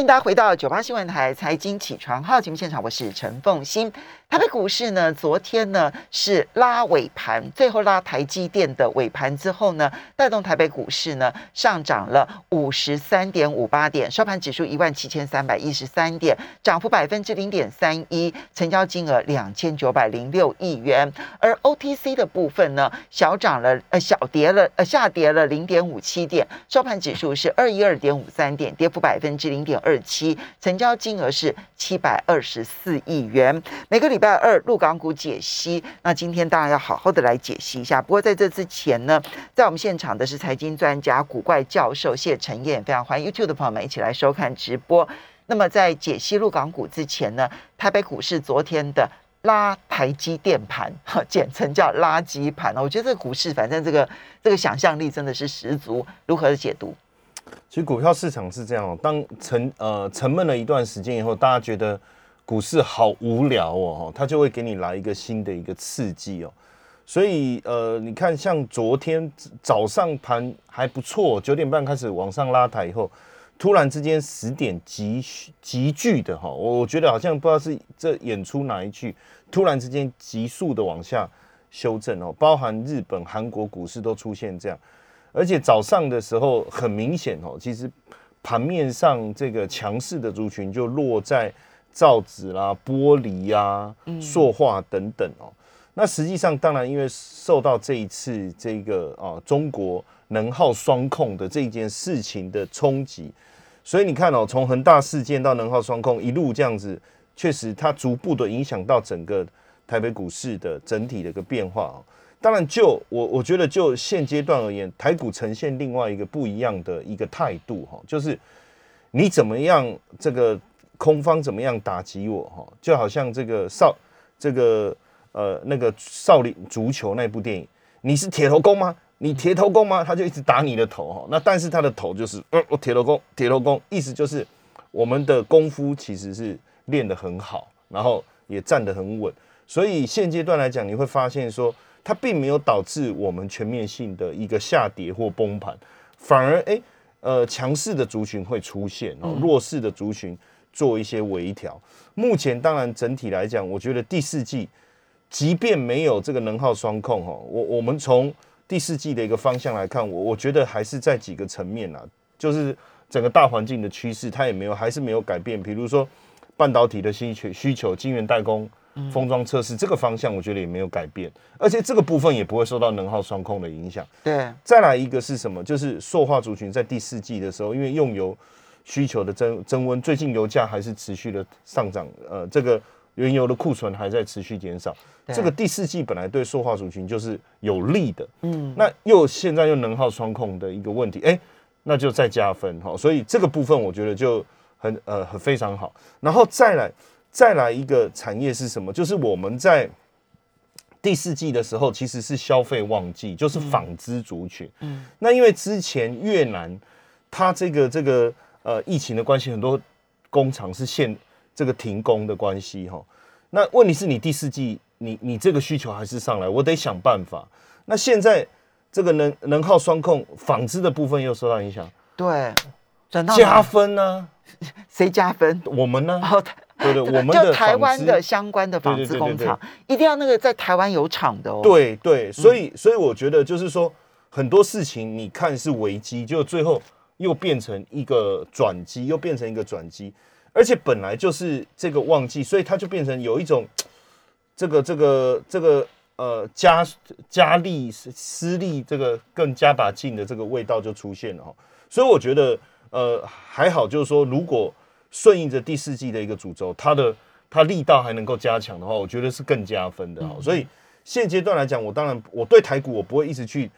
欢迎大家回到九八新闻台财经起床号节目现场，我是陈凤欣。台北股市呢，昨天呢是拉尾盘，最后拉台积电的尾盘之后呢，带动台北股市呢上涨了五十三点五八点，收盘指数一万七千三百一十三点，涨幅百分之零点三一，成交金额两千九百零六亿元。而 OTC 的部分呢，小涨了呃小跌了呃下跌了零点五七点，收盘指数是二一二点五三点，跌幅百分之零点二七，成交金额是七百二十四亿元。每个礼拜二陆港股解析，那今天当然要好好的来解析一下。不过在这之前呢，在我们现场的是财经专家古怪教授谢晨燕，非常欢迎 YouTube 的朋友们一起来收看直播。那么在解析陆港股之前呢，台北股市昨天的拉台积电盘，哈简称叫垃圾盘我觉得这个股市反正这个这个想象力真的是十足。如何解读？其实股票市场是这样哦，当沉呃沉闷了一段时间以后，大家觉得。股市好无聊哦，它就会给你来一个新的一个刺激哦，所以呃，你看像昨天早上盘还不错，九点半开始往上拉抬以后，突然之间十点急急剧的哈，我我觉得好像不知道是这演出哪一句，突然之间急速的往下修正哦，包含日本、韩国股市都出现这样，而且早上的时候很明显哦，其实盘面上这个强势的族群就落在。造纸啦、玻璃呀、塑化等等哦，那实际上当然因为受到这一次这个啊中国能耗双控的这件事情的冲击，所以你看哦，从恒大事件到能耗双控一路这样子，确实它逐步的影响到整个台北股市的整体的一个变化哦。当然，就我我觉得就现阶段而言，台股呈现另外一个不一样的一个态度哈，就是你怎么样这个。空方怎么样打击我？哈，就好像这个少这个呃那个少林足球那部电影，你是铁头功吗？你铁头功吗？他就一直打你的头哈。那但是他的头就是，嗯，我铁头功，铁头功，意思就是我们的功夫其实是练得很好，然后也站得很稳。所以现阶段来讲，你会发现说，它并没有导致我们全面性的一个下跌或崩盘，反而哎呃强势的族群会出现哦，弱势的族群。做一些微调。目前当然整体来讲，我觉得第四季即便没有这个能耗双控哈，我我们从第四季的一个方向来看，我我觉得还是在几个层面啊，就是整个大环境的趋势它也没有还是没有改变。比如说半导体的需求需求、晶圆代工、封装测试这个方向，我觉得也没有改变，而且这个部分也不会受到能耗双控的影响。对，再来一个是什么？就是塑化族群在第四季的时候，因为用油。需求的增增温，最近油价还是持续的上涨，呃，这个原油的库存还在持续减少，这个第四季本来对塑化族群就是有利的，嗯，那又现在又能耗双控的一个问题，哎，那就再加分哈，所以这个部分我觉得就很呃很非常好，然后再来再来一个产业是什么？就是我们在第四季的时候其实是消费旺季，就是纺织族群，嗯，那因为之前越南它这个这个。呃，疫情的关系，很多工厂是限这个停工的关系哈。那问题是你第四季，你你这个需求还是上来，我得想办法。那现在这个能能耗双控纺织的部分又受到影响，对，转到加分呢？谁加分？我们呢？对对，我们的台湾的相关的纺织工厂一定要那个在台湾有厂的哦。对对，所以所以我觉得就是说很多事情你看是危机，就最后。又变成一个转机，又变成一个转机，而且本来就是这个旺季，所以它就变成有一种 这个这个这个呃加加力施力，这个更加把劲的这个味道就出现了哈。所以我觉得呃还好，就是说如果顺应着第四季的一个主轴，它的它力道还能够加强的话，我觉得是更加分的哈。所以现阶段来讲，我当然我对台股我不会一直去。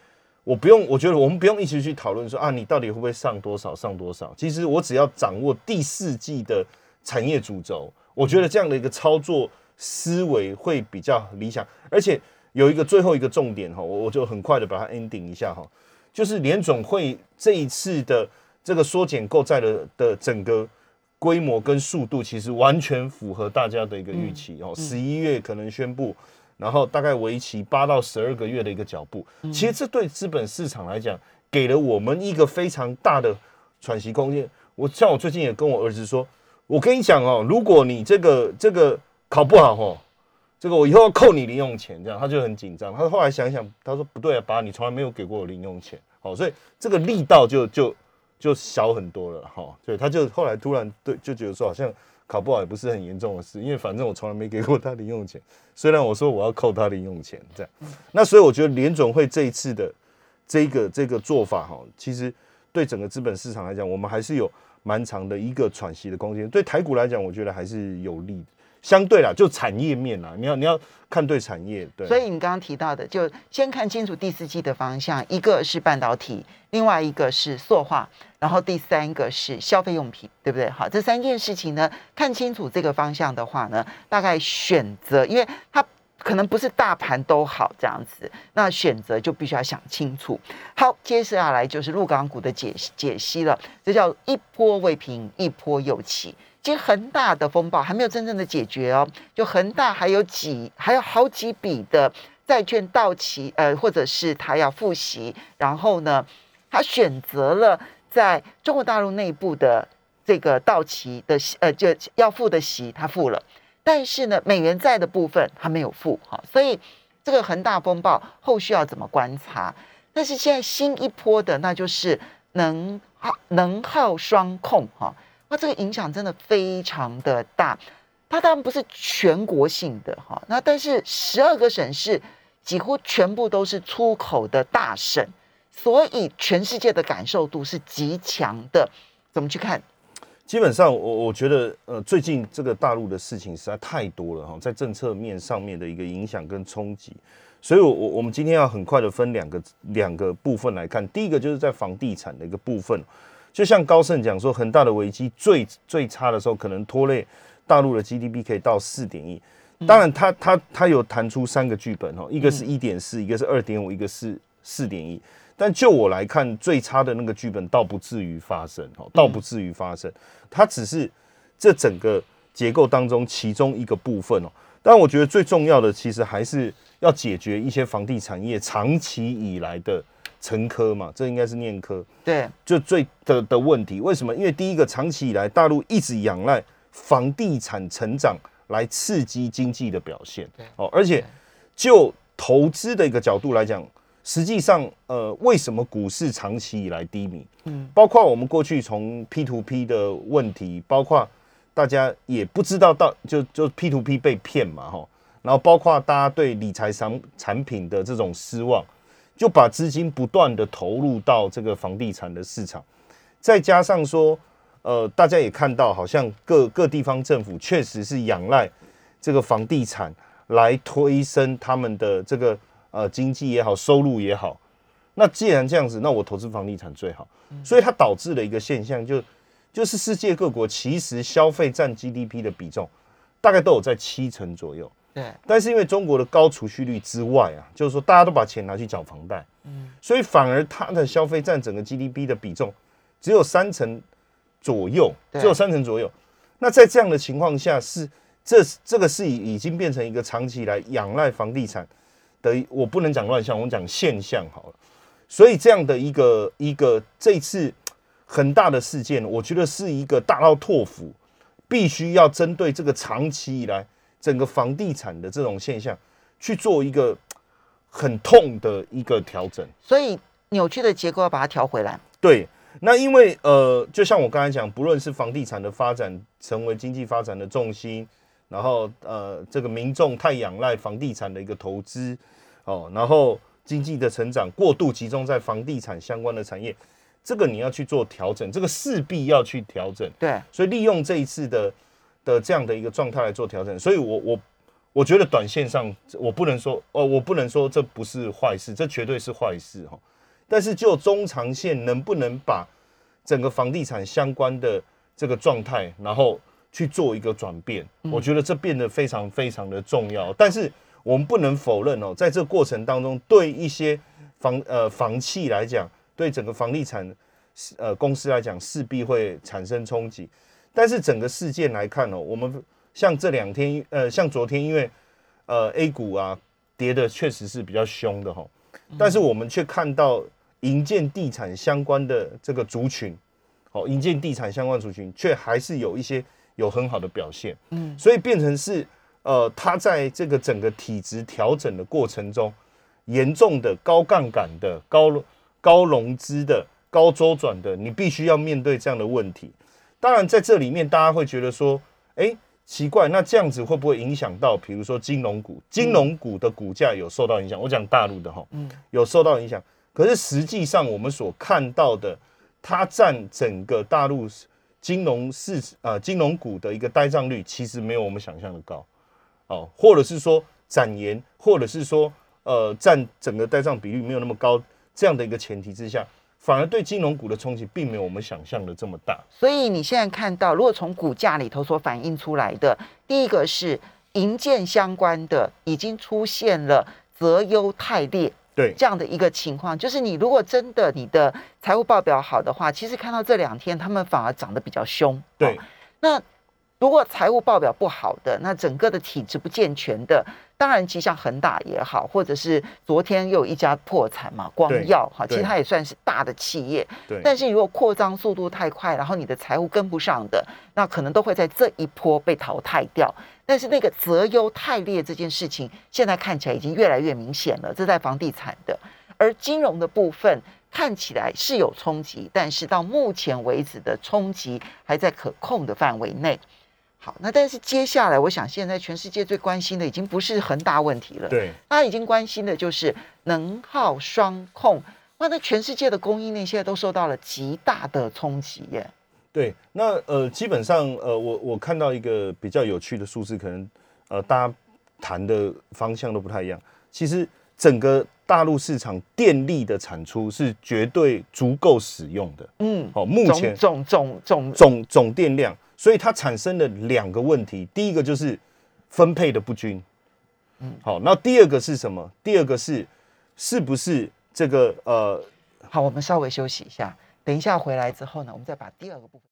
我不用，我觉得我们不用一直去讨论说啊，你到底会不会上多少，上多少？其实我只要掌握第四季的产业主轴，我觉得这样的一个操作思维会比较理想。而且有一个最后一个重点哈，我我就很快的把它 ending 一下哈，就是联总会这一次的这个缩减购债的的整个规模跟速度，其实完全符合大家的一个预期哦。十一月可能宣布。然后大概为期八到十二个月的一个脚步，其实这对资本市场来讲，给了我们一个非常大的喘息空间。我像我最近也跟我儿子说，我跟你讲哦，如果你这个这个考不好哦，这个我以后要扣你零用钱，这样他就很紧张。他后来想一想，他说不对啊，爸，你从来没有给过我零用钱，好，所以这个力道就就就小很多了哈。对，他就后来突然对就觉得说，好像考不好也不是很严重的事，因为反正我从来没给过他零用钱，虽然我说我要扣他零用钱这样。那所以我觉得联总会这一次的这个这个做法哈，其实对整个资本市场来讲，我们还是有蛮长的一个喘息的空间。对台股来讲，我觉得还是有利的。相对啦，就产业面啦，你要你要看对产业，对。所以你刚刚提到的，就先看清楚第四季的方向，一个是半导体，另外一个是塑化，然后第三个是消费用品，对不对？好，这三件事情呢，看清楚这个方向的话呢，大概选择，因为它可能不是大盘都好这样子，那选择就必须要想清楚。好，接下来就是陆港股的解解析了，这叫一波未平，一波又起。其实恒大的风暴还没有真正的解决哦，就恒大还有几还有好几笔的债券到期，呃，或者是他要复习，然后呢，他选择了在中国大陆内部的这个到期的呃就要付的息他付了，但是呢，美元债的部分他没有付哈，所以这个恒大风暴后续要怎么观察？但是现在新一波的那就是能耗能耗双控哈。那这个影响真的非常的大，它当然不是全国性的哈，那但是十二个省市几乎全部都是出口的大省，所以全世界的感受度是极强的。怎么去看？基本上，我我觉得，呃，最近这个大陆的事情实在太多了哈，在政策面上面的一个影响跟冲击，所以，我我我们今天要很快的分两个两个部分来看，第一个就是在房地产的一个部分。就像高盛讲说，很大的危机最最差的时候，可能拖累大陆的 GDP 可以到四点一。当然，他他他有弹出三个剧本哦，一个是一点四，一个是二点五，一个是四点一。但就我来看，最差的那个剧本倒不至于发生哦，倒不至于发生。它只是这整个结构当中其中一个部分哦。但我觉得最重要的，其实还是要解决一些房地产业长期以来的。成科嘛，这应该是念科。对，就最的的问题，为什么？因为第一个，长期以来大陆一直仰赖房地产成长来刺激经济的表现。对，哦，而且就投资的一个角度来讲，实际上，呃，为什么股市长期以来低迷？嗯，包括我们过去从 P to P 的问题，包括大家也不知道到就就 P to P 被骗嘛，哈，然后包括大家对理财产产品的这种失望。就把资金不断的投入到这个房地产的市场，再加上说，呃，大家也看到，好像各各地方政府确实是仰赖这个房地产来推升他们的这个呃经济也好，收入也好。那既然这样子，那我投资房地产最好。所以它导致了一个现象，就就是世界各国其实消费占 GDP 的比重大概都有在七成左右。对，但是因为中国的高储蓄率之外啊，就是说大家都把钱拿去缴房贷，嗯，所以反而它的消费占整个 GDP 的比重只有三成左右，只有三成左右。那在这样的情况下，是这这个是已已经变成一个长期来仰赖房地产的，我不能讲乱象，我们讲现象好了。所以这样的一个一个这次很大的事件，我觉得是一个大到拓斧，必须要针对这个长期以来。整个房地产的这种现象，去做一个很痛的一个调整，所以扭曲的结构要把它调回来。对，那因为呃，就像我刚才讲，不论是房地产的发展成为经济发展的重心，然后呃，这个民众太仰赖房地产的一个投资哦，然后经济的成长过度集中在房地产相关的产业，这个你要去做调整，这个势必要去调整。对，所以利用这一次的。的这样的一个状态来做调整，所以我我我觉得短线上我不能说哦，我不能说这不是坏事，这绝对是坏事哈。但是就中长线能不能把整个房地产相关的这个状态，然后去做一个转变，我觉得这变得非常非常的重要。但是我们不能否认哦，在这过程当中，对一些房呃房企来讲，对整个房地产呃公司来讲，势必会产生冲击。但是整个事件来看哦，我们像这两天，呃，像昨天，因为呃 A 股啊跌的确实是比较凶的哈，但是我们却看到银建地产相关的这个族群，哦，银建地产相关族群却还是有一些有很好的表现，嗯，所以变成是呃，它在这个整个体质调整的过程中，严重的高杠杆的、高高融资的、高周转的，你必须要面对这样的问题。当然，在这里面大家会觉得说，哎，奇怪，那这样子会不会影响到，比如说金融股？金融股的股价有受到影响？我讲大陆的哈，嗯，有受到影响。可是实际上我们所看到的。它占整个大陆金融市啊金融股的一个呆账率，其实没有我们想象的高，哦，或者是说展延，或者是说呃占整个呆账比率没有那么高，这样的一个前提之下，反而对金融股的冲击并没有我们想象的这么大。所以你现在看到，如果从股价里头所反映出来的，第一个是银建相关的已经出现了择优汰劣。对这样的一个情况，就是你如果真的你的财务报表好的话，其实看到这两天他们反而涨得比较凶。对，那如果财务报表不好的，那整个的体质不健全的，当然其实像恒大也好，或者是昨天又有一家破产嘛，光耀哈，其实它也算是大的企业。对，但是如果扩张速度太快，然后你的财务跟不上的，那可能都会在这一波被淘汰掉。但是那个择优汰劣这件事情，现在看起来已经越来越明显了。这在房地产的，而金融的部分看起来是有冲击，但是到目前为止的冲击还在可控的范围内。好，那但是接下来，我想现在全世界最关心的已经不是恒大问题了，对，大家已经关心的就是能耗双控。哇，那全世界的供应链现在都受到了极大的冲击耶。对，那呃，基本上呃，我我看到一个比较有趣的数字，可能呃，大家谈的方向都不太一样。其实整个大陆市场电力的产出是绝对足够使用的。嗯，好，目前总总总总总电量，所以它产生了两个问题。第一个就是分配的不均。嗯，好，那第二个是什么？第二个是是不是这个呃？好，我们稍微休息一下。等一下回来之后呢，我们再把第二个部分。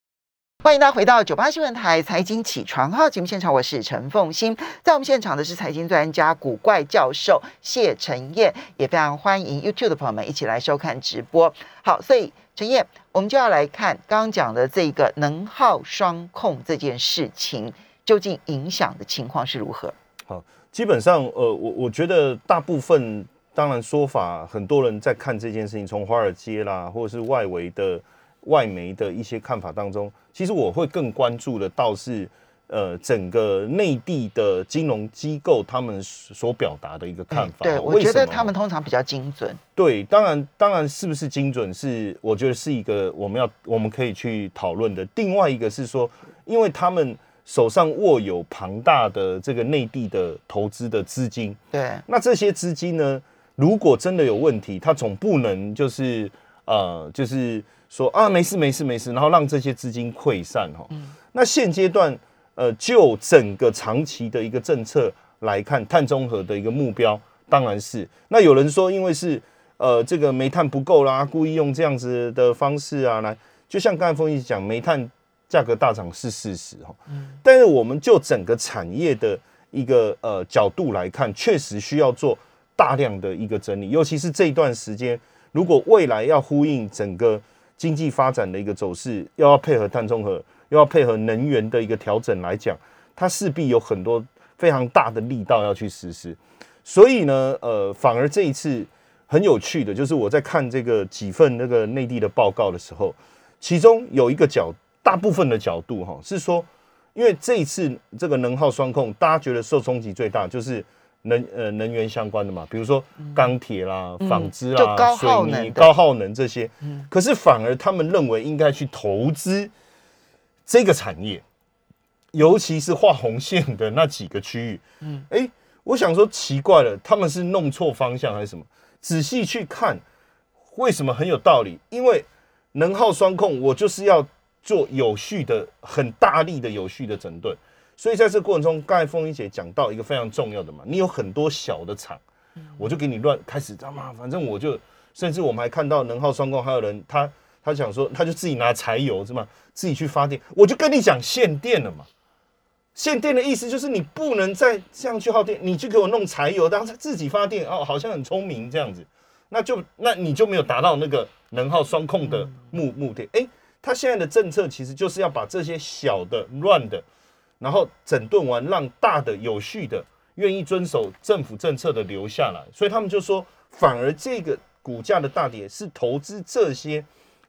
欢迎大家回到九八新闻台财经起床号节目现场，我是陈凤欣，在我们现场的是财经专家古怪教授谢晨燕，也非常欢迎 YouTube 的朋友们一起来收看直播。好，所以陈燕，我们就要来看刚刚讲的这个能耗双控这件事情，究竟影响的情况是如何？好，基本上，呃，我我觉得大部分。当然，说法很多人在看这件事情，从华尔街啦，或者是外围的外媒的一些看法当中，其实我会更关注的倒是，呃，整个内地的金融机构他们所表达的一个看法。对，我觉得他们通常比较精准。对，当然，当然是不是精准，是我觉得是一个我们要我们可以去讨论的。另外一个是说，因为他们手上握有庞大的这个内地的投资的资金，对，那这些资金呢？如果真的有问题，他总不能就是呃，就是说啊，没事没事没事，然后让这些资金溃散哈。那现阶段呃，就整个长期的一个政策来看，碳中和的一个目标当然是。那有人说，因为是呃，这个煤炭不够啦，故意用这样子的方式啊，来就像刚才峰一讲，煤炭价格大涨是事实哈。嗯。但是我们就整个产业的一个呃角度来看，确实需要做。大量的一个整理，尤其是这一段时间，如果未来要呼应整个经济发展的一个走势，又要配合碳中和，又要配合能源的一个调整来讲，它势必有很多非常大的力道要去实施。所以呢，呃，反而这一次很有趣的，就是我在看这个几份那个内地的报告的时候，其中有一个角，大部分的角度哈，是说，因为这一次这个能耗双控，大家觉得受冲击最大就是。能呃能源相关的嘛，比如说钢铁啦、纺织啦、水泥、高耗能这些，可是反而他们认为应该去投资这个产业，尤其是画红线的那几个区域。嗯，哎，我想说奇怪了，他们是弄错方向还是什么？仔细去看，为什么很有道理？因为能耗双控，我就是要做有序的、很大力的有序的整顿。所以在这过程中，刚才凤英姐讲到一个非常重要的嘛，你有很多小的厂，我就给你乱开始，知道吗？反正我就，甚至我们还看到能耗双控，还有人他他想说，他就自己拿柴油是吗？自己去发电，我就跟你讲限电了嘛。限电的意思就是你不能再这样去耗电，你去给我弄柴油，当自己发电哦，好像很聪明这样子，那就那你就没有达到那个能耗双控的目目的。哎，他现在的政策其实就是要把这些小的乱的，然后整顿完，让大的有序的、愿意遵守政府政策的留下来。所以他们就说，反而这个股价的大跌是投资这些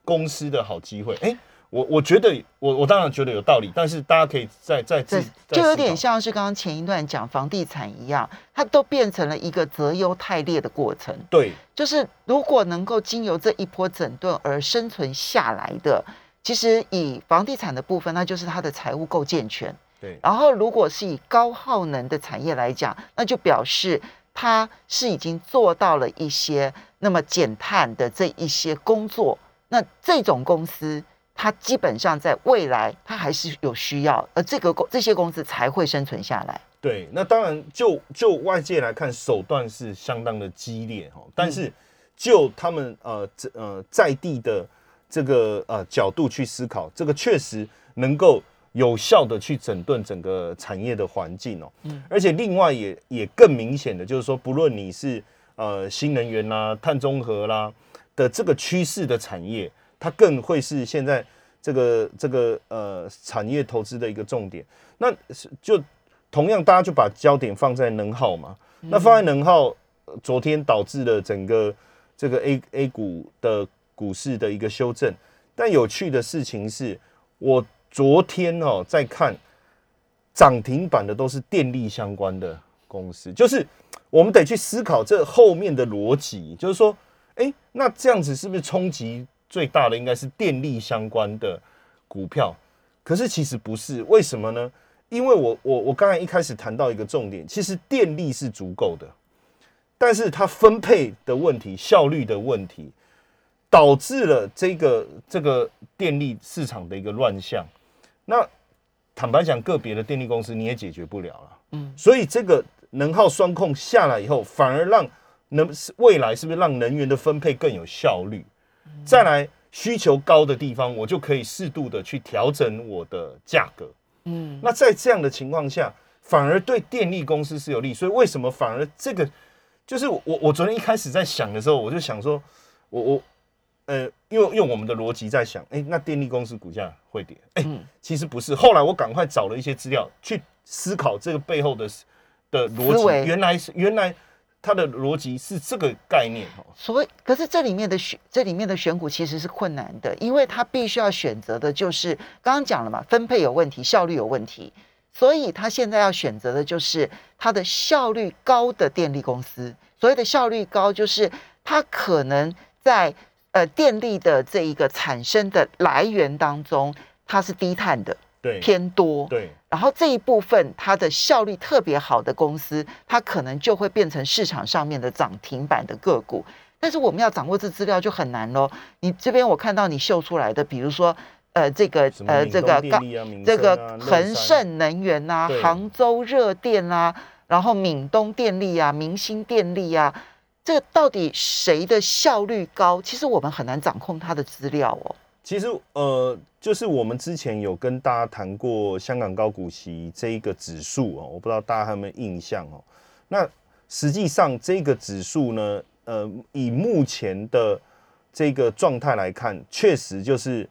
公司的好机会。哎。我我觉得，我我当然觉得有道理，但是大家可以再再这就有点像是刚刚前一段讲房地产一样，它都变成了一个择优汰劣的过程。对，就是如果能够经由这一波整顿而生存下来的，其实以房地产的部分，那就是它的财务够健全。对，然后如果是以高耗能的产业来讲，那就表示它是已经做到了一些那么减碳的这一些工作，那这种公司。它基本上在未来，它还是有需要，而这个公这些公司才会生存下来。对，那当然就就外界来看，手段是相当的激烈哈，但是就他们呃呃在地的这个呃角度去思考，这个确实能够有效的去整顿整个产业的环境哦。嗯，而且另外也也更明显的就是说，不论你是呃新能源啦、碳中和啦的这个趋势的产业。它更会是现在这个这个呃产业投资的一个重点。那是就同样，大家就把焦点放在能耗嘛。那放在能耗，昨天导致了整个这个 A A 股的股市的一个修正。但有趣的事情是，我昨天哦在看涨停板的都是电力相关的公司，就是我们得去思考这后面的逻辑，就是说，哎，那这样子是不是冲击？最大的应该是电力相关的股票，可是其实不是，为什么呢？因为我我我刚才一开始谈到一个重点，其实电力是足够的，但是它分配的问题、效率的问题，导致了这个这个电力市场的一个乱象。那坦白讲，个别的电力公司你也解决不了了，嗯，所以这个能耗双控下来以后，反而让能未来是不是让能源的分配更有效率？再来需求高的地方，我就可以适度的去调整我的价格。嗯，那在这样的情况下，反而对电力公司是有利。所以为什么反而这个就是我我昨天一开始在想的时候，我就想说，我我呃，用用我们的逻辑在想，哎，那电力公司股价会跌？哎，其实不是。后来我赶快找了一些资料去思考这个背后的的逻辑，原来是原来。它的逻辑是这个概念哈，所以可是这里面的选这里面的选股其实是困难的，因为它必须要选择的就是刚刚讲了嘛，分配有问题，效率有问题，所以他现在要选择的就是它的效率高的电力公司。所谓的效率高，就是它可能在呃电力的这一个产生的来源当中，它是低碳的。对，偏多。对，然后这一部分它的效率特别好的公司，它可能就会变成市场上面的涨停板的个股。但是我们要掌握这资料就很难喽。你这边我看到你秀出来的，比如说呃这个呃这个刚这个恒盛能源啊，杭州热电啊，然后闽东电力啊，明星电力啊，这到底谁的效率高？其实我们很难掌控它的资料哦。其实呃。就是我们之前有跟大家谈过香港高股息这一个指数哦，我不知道大家有没有印象哦。那实际上这个指数呢，呃，以目前的这个状态来看，确实就是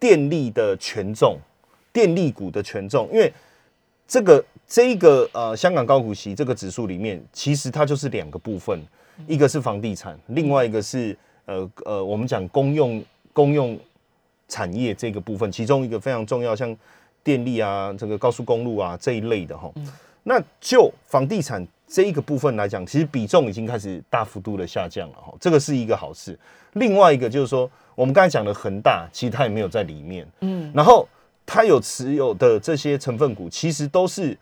电力的权重，电力股的权重。因为这个这个呃香港高股息这个指数里面，其实它就是两个部分，一个是房地产，另外一个是呃呃我们讲公用公用。产业这个部分，其中一个非常重要，像电力啊、这个高速公路啊这一类的哈。那就房地产这一个部分来讲，其实比重已经开始大幅度的下降了哈，这个是一个好事。另外一个就是说，我们刚才讲的恒大，其实它也没有在里面，嗯，然后它有持有的这些成分股，其实都是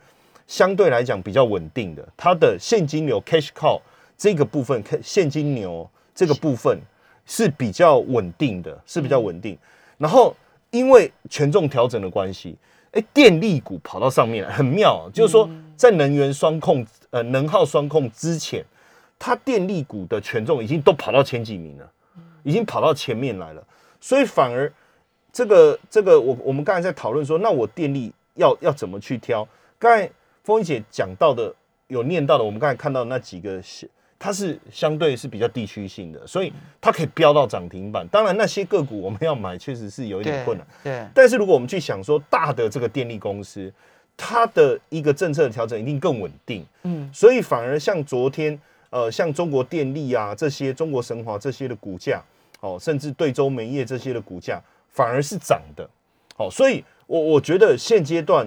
相对来讲比较稳定的，它的现金流 cash cow 这个部分，现金流这个部分是比较稳定的，是比较稳定。然后因为权重调整的关系，哎，电力股跑到上面来很妙。就是说，在能源双控、呃能耗双控之前，它电力股的权重已经都跑到前几名了，已经跑到前面来了。所以反而这个这个，我我们刚才在讨论说，那我电力要要怎么去挑？刚才风姐讲到的，有念到的，我们刚才看到那几个它是相对是比较地区性的，所以它可以飙到涨停板。当然，那些个股我们要买，确实是有一点困难。对，但是如果我们去想说大的这个电力公司，它的一个政策的调整一定更稳定。嗯，所以反而像昨天，呃，像中国电力啊这些、中国神华这些的股价，哦，甚至对州煤业这些的股价，反而是涨的。好，所以我我觉得现阶段，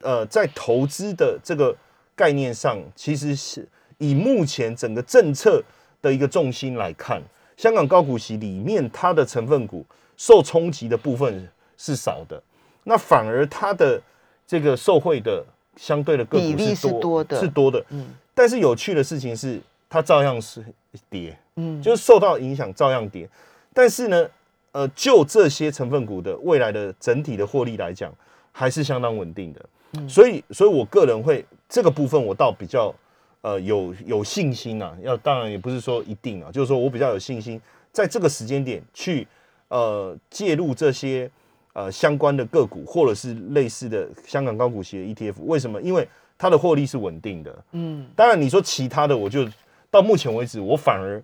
呃，在投资的这个概念上，其实是。以目前整个政策的一个重心来看，香港高股息里面它的成分股受冲击的部分是少的，那反而它的这个受惠的相对的个股是多的，是多的。嗯，但是有趣的事情是，它照样是跌，嗯，就是受到影响照样跌。但是呢，呃，就这些成分股的未来的整体的获利来讲，还是相当稳定的。嗯，所以，所以我个人会这个部分我倒比较。呃，有有信心呐，要当然也不是说一定啊，就是说我比较有信心，在这个时间点去呃介入这些呃相关的个股，或者是类似的香港高股息的 ETF，为什么？因为它的获利是稳定的。嗯，当然你说其他的，我就到目前为止，我反而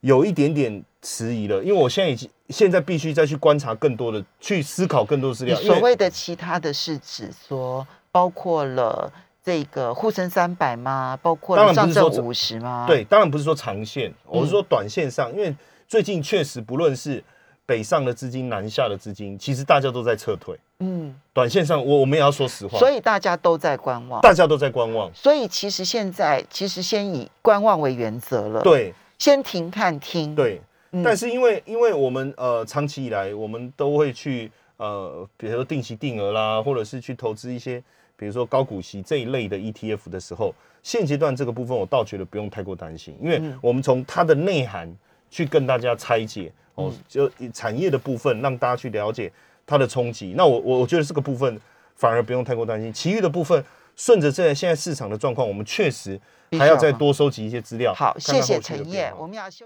有一点点迟疑了，因为我现在已经现在必须再去观察更多的，去思考更多资料。所谓的其他的是指说，包括了。这个沪深三百吗？包括上证五十吗？对，当然不是说长线，我是说短线上，因为最近确实不论是北上的资金、南下的资金，其实大家都在撤退。嗯，短线上我我们也要说实话，所以大家都在观望，大家都在观望。所以其实现在其实先以观望为原则了。对，先停看听。对，但是因为因为我们呃长期以来我们都会去呃比如说定期定额啦，或者是去投资一些。比如说高股息这一类的 ETF 的时候，现阶段这个部分我倒觉得不用太过担心，因为我们从它的内涵去跟大家拆解哦，就产业的部分让大家去了解它的冲击。那我我我觉得这个部分反而不用太过担心，其余的部分顺着这现在市场的状况，我们确实还要再多收集一些资料。好，谢谢陈燕，我们要休。